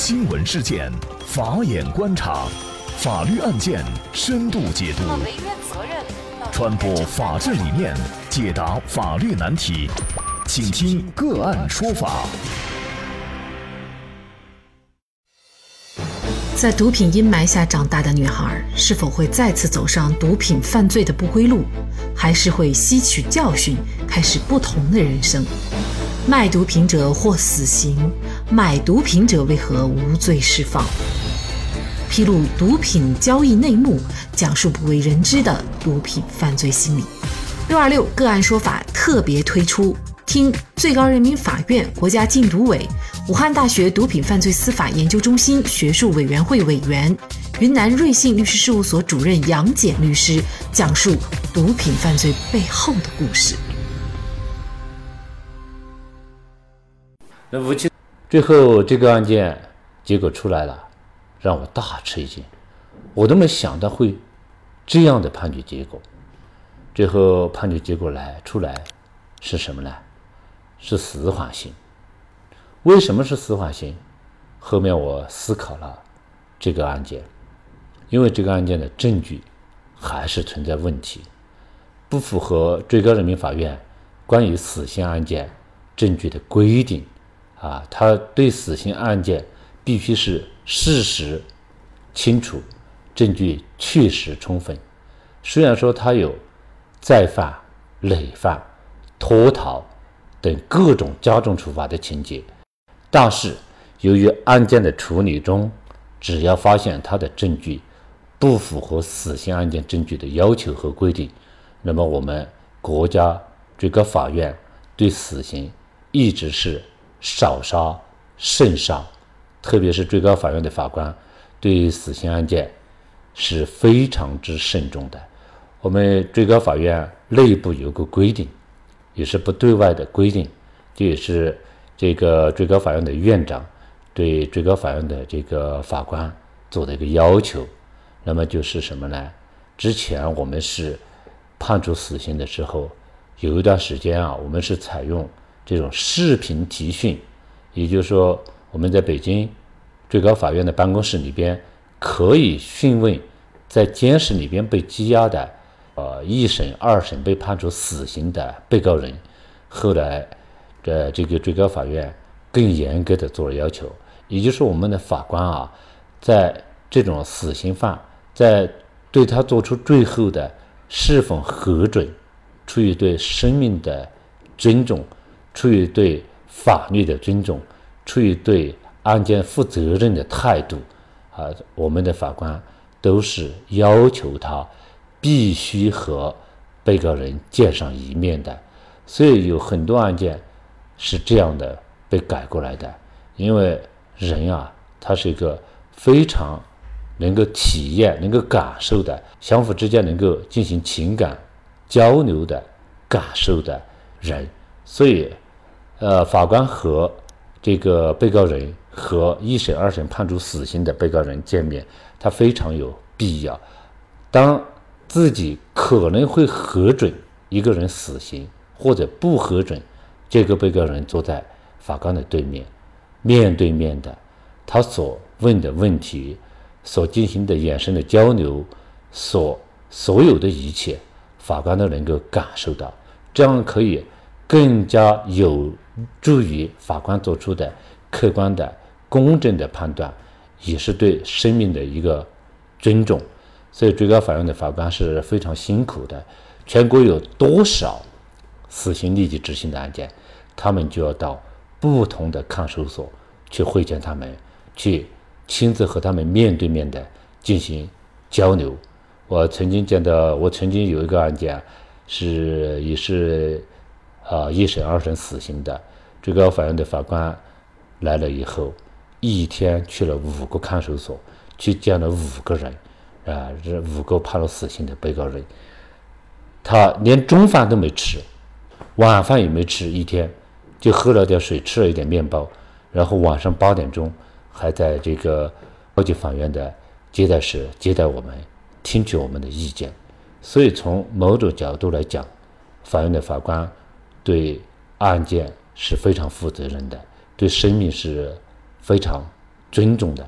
新闻事件，法眼观察，法律案件深度解读，传播法治理念，解答法律难题，请听个案说法。在毒品阴霾下长大的女孩，是否会再次走上毒品犯罪的不归路，还是会吸取教训，开始不同的人生？卖毒品者或死刑，买毒品者为何无罪释放？披露毒品交易内幕，讲述不为人知的毒品犯罪心理。六二六个案说法特别推出，听最高人民法院、国家禁毒委、武汉大学毒品犯罪司法研究中心学术委员会委员、云南瑞信律师事务所主任杨戬律师讲述毒品犯罪背后的故事。那无期，最后这个案件结果出来了，让我大吃一惊，我都没想到会这样的判决结果。最后判决结果来出来是什么呢？是死缓刑。为什么是死缓刑？后面我思考了这个案件，因为这个案件的证据还是存在问题，不符合最高人民法院关于死刑案件证据的规定。啊，他对死刑案件必须是事实清楚，证据确实充分。虽然说他有再犯、累犯、脱逃等各种加重处罚的情节，但是由于案件的处理中，只要发现他的证据不符合死刑案件证据的要求和规定，那么我们国家最高法院对死刑一直是。少杀慎杀，特别是最高法院的法官对死刑案件是非常之慎重的。我们最高法院内部有个规定，也是不对外的规定，这也是这个最高法院的院长对最高法院的这个法官做的一个要求。那么就是什么呢？之前我们是判处死刑的时候，有一段时间啊，我们是采用。这种视频提讯，也就是说，我们在北京最高法院的办公室里边，可以讯问在监室里边被羁押的，呃，一审、二审被判处死刑的被告人。后来，的这个最高法院更严格的做了要求，也就是我们的法官啊，在这种死刑犯在对他做出最后的是否核准，出于对生命的尊重。出于对法律的尊重，出于对案件负责任的态度，啊，我们的法官都是要求他必须和被告人见上一面的。所以有很多案件是这样的被改过来的。因为人啊，他是一个非常能够体验、能够感受的，相互之间能够进行情感交流的感受的人，所以。呃，法官和这个被告人和一审、二审判处死刑的被告人见面，他非常有必要。当自己可能会核准一个人死刑，或者不核准，这个被告人坐在法官的对面，面对面的，他所问的问题，所进行的眼神的交流，所所有的一切，法官都能够感受到，这样可以更加有。助于法官做出的客观的、公正的判断，也是对生命的一个尊重。所以，最高法院的法官是非常辛苦的。全国有多少死刑立即执行的案件，他们就要到不同的看守所去会见他们，去亲自和他们面对面的进行交流。我曾经见到，我曾经有一个案件，是也是。啊，一审、二审死刑的，最高法院的法官来了以后，一天去了五个看守所，去见了五个人，啊，这五个判了死刑的被告人，他连中饭都没吃，晚饭也没吃，一天就喝了点水，吃了一点面包，然后晚上八点钟还在这个高级法院的接待室接待我们，听取我们的意见。所以从某种角度来讲，法院的法官。对案件是非常负责任的，对生命是非常尊重的。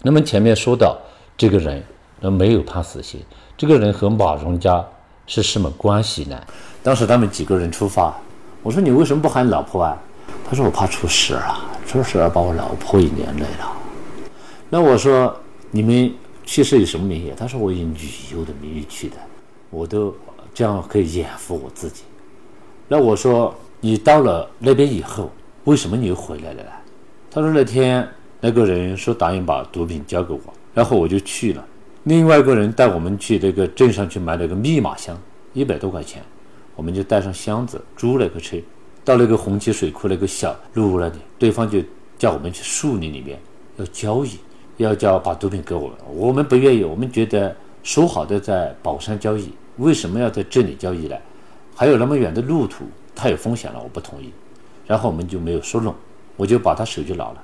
那么前面说到这个人，那没有判死刑。这个人和马荣家是什么关系呢？当时他们几个人出发，我说你为什么不喊老婆啊？他说我怕出事啊，出事把我老婆也连累了。那我说你们去是以什么名义？他说我以旅游的名义去的，我都这样可以掩护我自己。那我说你到了那边以后，为什么你又回来了呢？他说那天那个人说答应把毒品交给我，然后我就去了。另外一个人带我们去那个镇上去买了个密码箱，一百多块钱，我们就带上箱子，租了个车，到那个红旗水库那个小路那里，对方就叫我们去树林里面要交易，要叫把毒品给我们，我们不愿意，我们觉得说好的在宝山交易，为什么要在这里交易呢？还有那么远的路途，太有风险了，我不同意。然后我们就没有说拢，我就把他手就拿了，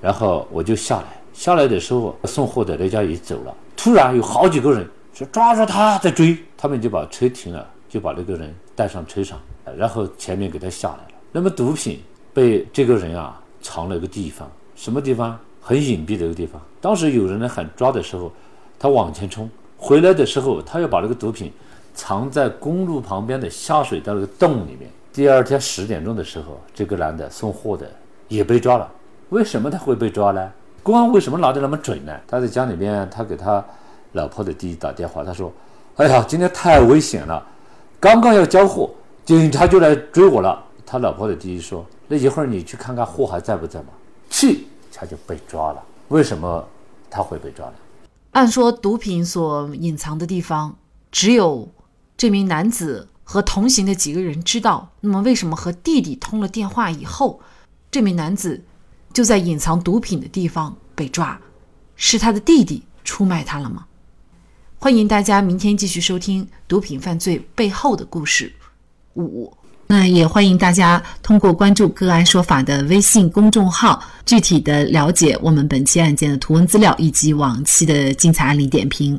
然后我就下来，下来的时候送货的那家也走了。突然有好几个人说抓住他在追，他们就把车停了，就把那个人带上车上，然后前面给他下来了。那么毒品被这个人啊藏了一个地方，什么地方？很隐蔽的一个地方。当时有人来喊抓的时候，他往前冲，回来的时候他又把那个毒品藏在公路旁边的下水道那个洞里面。第二天十点钟的时候，这个男的送货的也被抓了。为什么他会被抓呢？公安为什么拿得那么准呢？他在家里面，他给他老婆的弟弟打电话，他说：“哎呀，今天太危险了，刚刚要交货，警察就来追我了。”他老婆的弟弟说：“那一会儿你去看看货还在不在嘛？”去，他就被抓了。为什么他会被抓呢？按说毒品所隐藏的地方只有这名男子和同行的几个人知道，那么为什么和弟弟通了电话以后，这名男子？就在隐藏毒品的地方被抓，是他的弟弟出卖他了吗？欢迎大家明天继续收听《毒品犯罪背后的故事》五。那也欢迎大家通过关注“个案说法”的微信公众号，具体的了解我们本期案件的图文资料以及往期的精彩案例点评。